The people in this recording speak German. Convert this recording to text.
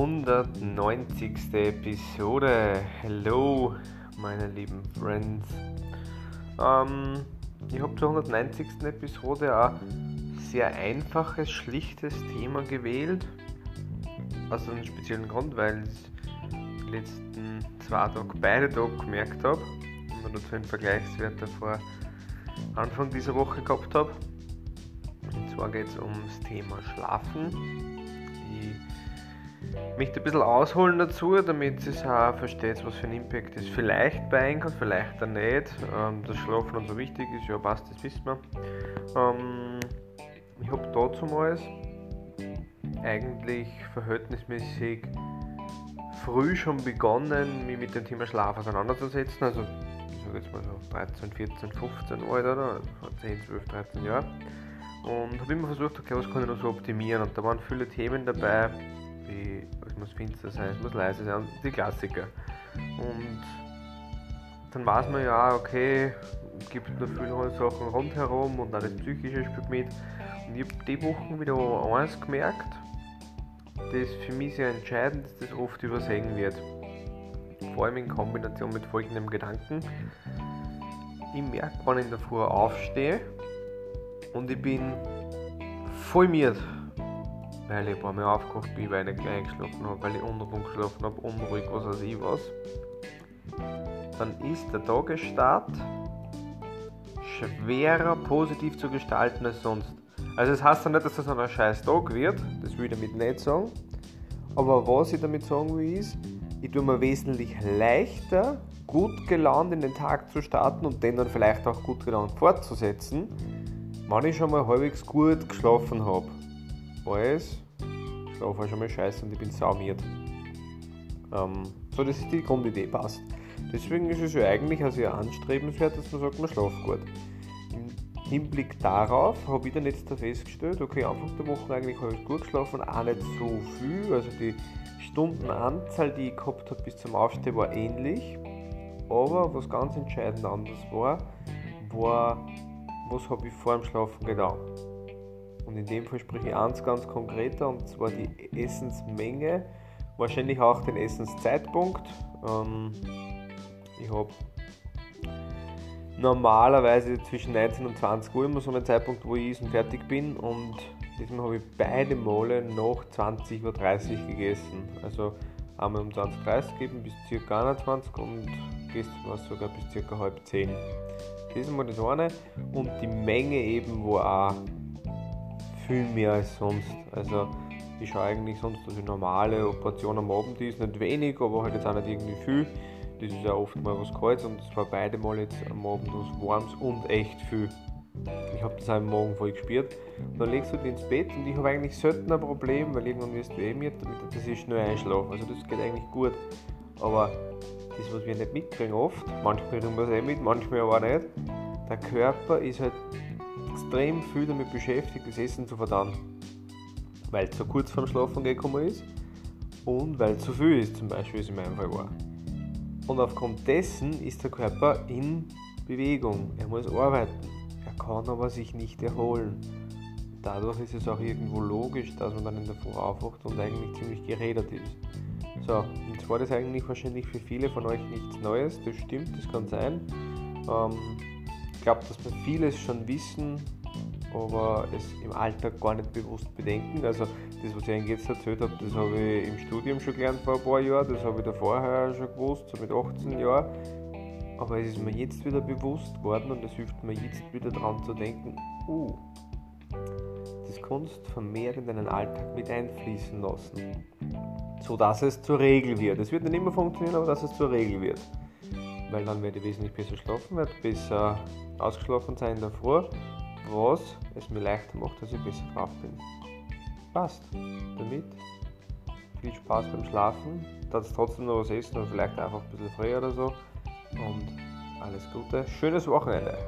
190. Episode. Hello, meine lieben Friends. Ähm, ich habe zur 190. Episode ein sehr einfaches, schlichtes Thema gewählt. Aus einem speziellen Grund, weil ich die letzten zwei Tage beide Tage gemerkt habe und dazu einen Vergleichswert vor Anfang dieser Woche gehabt habe. Und zwar geht es ums Thema Schlafen möchte ein bisschen ausholen dazu, damit ihr auch versteht, was für einen Impact das vielleicht bei einem hat, vielleicht auch nicht. Ähm, dass Schlafen und so wichtig ist, ja passt, das wissen wir. Ähm, ich habe dazumals eigentlich verhältnismäßig früh schon begonnen, mich mit dem Thema Schlaf auseinanderzusetzen. Also, ich sage jetzt mal so 13, 14, 15 Alter, oder 10, 12, 13 Jahre. Und habe immer versucht, okay, was kann ich noch so optimieren. Und da waren viele Themen dabei, wie es muss finster sein, es muss leise sein, die Klassiker. Und dann weiß man ja, okay, gibt noch viele Sachen rundherum und auch das Psychische spielt mit. Und ich habe die Wochen wieder eins gemerkt, das für mich sehr entscheidend ist, das oft übersehen wird. Vor allem in Kombination mit folgendem Gedanken. Ich merke, wenn ich in der Früh aufstehe und ich bin voll miert weil ich ein paar Mal aufgewacht bin, weil ich nicht gleich geschlafen habe, weil ich unruhig geschlafen habe, unruhig, was weiß ich was, dann ist der Tagesstart schwerer positiv zu gestalten als sonst. Also das heißt ja nicht, dass das ein scheiß Tag wird, das will ich damit nicht sagen, aber was ich damit sagen will ist, ich tue mir wesentlich leichter, gut gelaunt in den Tag zu starten und den dann vielleicht auch gut gelaunt fortzusetzen, wenn ich schon mal halbwegs gut geschlafen habe alles. Schlaf war schon mal scheiße und ich bin saumiert. Ähm, so, das ist die Grundidee, passt. Deswegen ist es ja eigentlich auch sehr anstrebenswert, dass man sagt, man schlaft gut. Im Hinblick darauf habe ich dann jetzt da festgestellt, okay, Anfang der Woche eigentlich habe ich gut geschlafen, auch nicht so viel. Also die Stundenanzahl, die ich gehabt habe bis zum Aufstehen, war ähnlich. Aber was ganz entscheidend anders war, war, was habe ich vor dem Schlafen getan. Und in dem Fall spreche ich eins ganz konkreter und zwar die Essensmenge, wahrscheinlich auch den Essenszeitpunkt. Ähm, ich habe normalerweise zwischen 19 und 20 Uhr immer so einen Zeitpunkt, wo ich und fertig bin und diesmal habe ich beide Male nach 20.30 Uhr gegessen. Also einmal um 20.30 Uhr gegeben bis ca. 21 und gestern war es sogar bis ca. halb 10. Das ist mal das eine und die Menge eben war auch viel mehr als sonst. Also ich schaue eigentlich sonst, dass ich normale Operation am Abend ist, nicht wenig, aber halt jetzt auch nicht irgendwie viel. Das ist ja oft mal was Kaltes und es war beide Mal jetzt am Abend was Warmes und echt viel. Ich habe das auch im Morgen voll gespürt. Dann legst du dich ins Bett und ich habe eigentlich selten ein Problem, weil irgendwann wirst du eh mit, dass ich schnell einschlafe. Also das geht eigentlich gut. Aber das, was wir nicht mitkriegen oft, manchmal kriegen wir es eh mit, manchmal aber nicht, der Körper ist halt extrem viel damit beschäftigt, das Essen zu verdauen. Weil es so kurz vorm Schlafen gekommen ist und weil es zu viel ist, zum Beispiel, es in meinem Fall war. Und aufgrund dessen ist der Körper in Bewegung. Er muss arbeiten. Er kann aber sich nicht erholen. Dadurch ist es auch irgendwo logisch, dass man dann in der Früh aufwacht und eigentlich ziemlich geredet ist. So, und zwar das eigentlich wahrscheinlich für viele von euch nichts Neues, das stimmt, das kann sein. Ähm, ich glaube, dass wir vieles schon wissen, aber es im Alltag gar nicht bewusst bedenken. Also das, was ich Ihnen jetzt erzählt habe, das habe ich im Studium schon gelernt vor ein paar Jahren, das habe ich da vorher schon gewusst, so mit 18 Jahren. Aber es ist mir jetzt wieder bewusst geworden und es hilft mir jetzt wieder daran zu denken, uh, das kannst du vermehrt in deinen Alltag mit einfließen lassen, sodass es zur Regel wird. Es wird nicht immer funktionieren, aber dass es zur Regel wird. Weil dann werde ich wesentlich besser schlafen, werde besser ausgeschlafen sein Früh was es mir leichter macht, dass ich besser drauf bin. Passt. Damit viel Spaß beim Schlafen, dass trotzdem noch was essen und vielleicht einfach ein bisschen früher oder so. Und alles Gute. Schönes Wochenende.